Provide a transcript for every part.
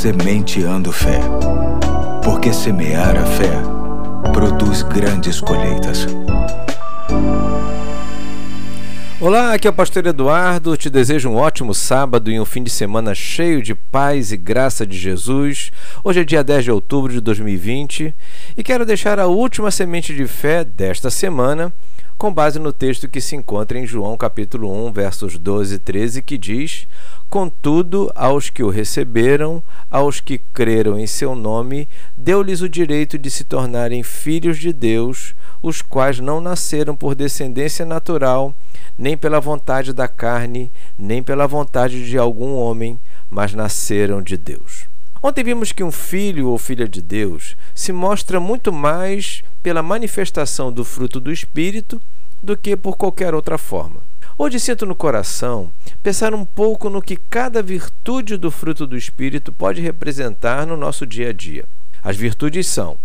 Sementeando Fé. Porque semear a fé produz grandes colheitas. Olá, aqui é o Pastor Eduardo. Te desejo um ótimo sábado e um fim de semana cheio de paz e graça de Jesus. Hoje é dia 10 de outubro de 2020 e quero deixar a última semente de fé desta semana com base no texto que se encontra em João capítulo 1, versos 12 e 13, que diz: Contudo, aos que o receberam, aos que creram em seu nome, deu-lhes o direito de se tornarem filhos de Deus, os quais não nasceram por descendência natural, nem pela vontade da carne, nem pela vontade de algum homem, mas nasceram de Deus. Ontem vimos que um filho ou filha de Deus se mostra muito mais pela manifestação do fruto do Espírito do que por qualquer outra forma. Hoje sinto no coração pensar um pouco no que cada virtude do fruto do Espírito pode representar no nosso dia a dia. As virtudes são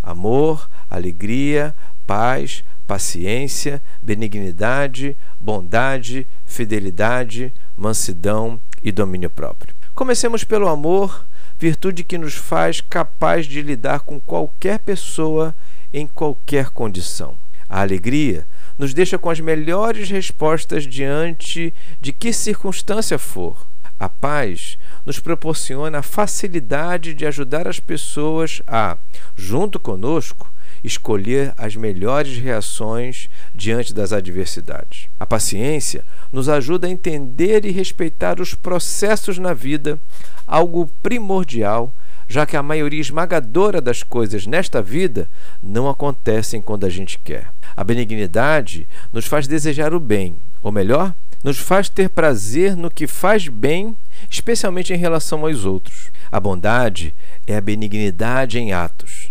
amor, alegria, paz, paciência, benignidade, bondade, fidelidade, mansidão e domínio próprio. Comecemos pelo amor, virtude que nos faz capaz de lidar com qualquer pessoa em qualquer condição. A alegria nos deixa com as melhores respostas diante de que circunstância for. A paz nos proporciona a facilidade de ajudar as pessoas a, junto conosco, escolher as melhores reações diante das adversidades. A paciência nos ajuda a entender e respeitar os processos na vida, algo primordial já que a maioria esmagadora das coisas nesta vida não acontecem quando a gente quer. A benignidade nos faz desejar o bem, ou melhor, nos faz ter prazer no que faz bem, especialmente em relação aos outros. A bondade é a benignidade em atos.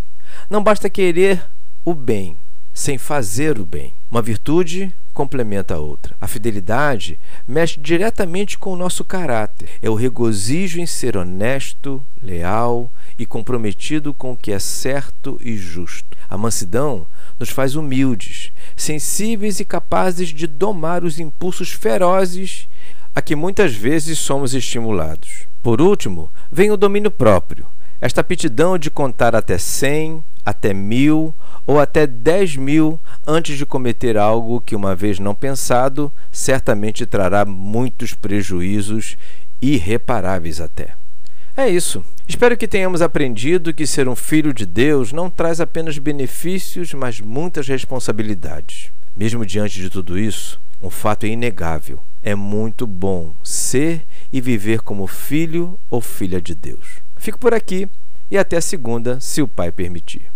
Não basta querer o bem sem fazer o bem. Uma virtude complementa a outra. A fidelidade mexe diretamente com o nosso caráter. É o regozijo em ser honesto, leal e comprometido com o que é certo e justo. A mansidão nos faz humildes, sensíveis e capazes de domar os impulsos ferozes a que muitas vezes somos estimulados. Por último, vem o domínio próprio, esta aptidão de contar até cem, até mil ou até dez mil antes de cometer algo que, uma vez não pensado, certamente trará muitos prejuízos irreparáveis até. É isso. Espero que tenhamos aprendido que ser um filho de Deus não traz apenas benefícios, mas muitas responsabilidades. Mesmo diante de tudo isso, um fato é inegável: é muito bom ser e viver como filho ou filha de Deus. Fico por aqui e até segunda, se o Pai permitir.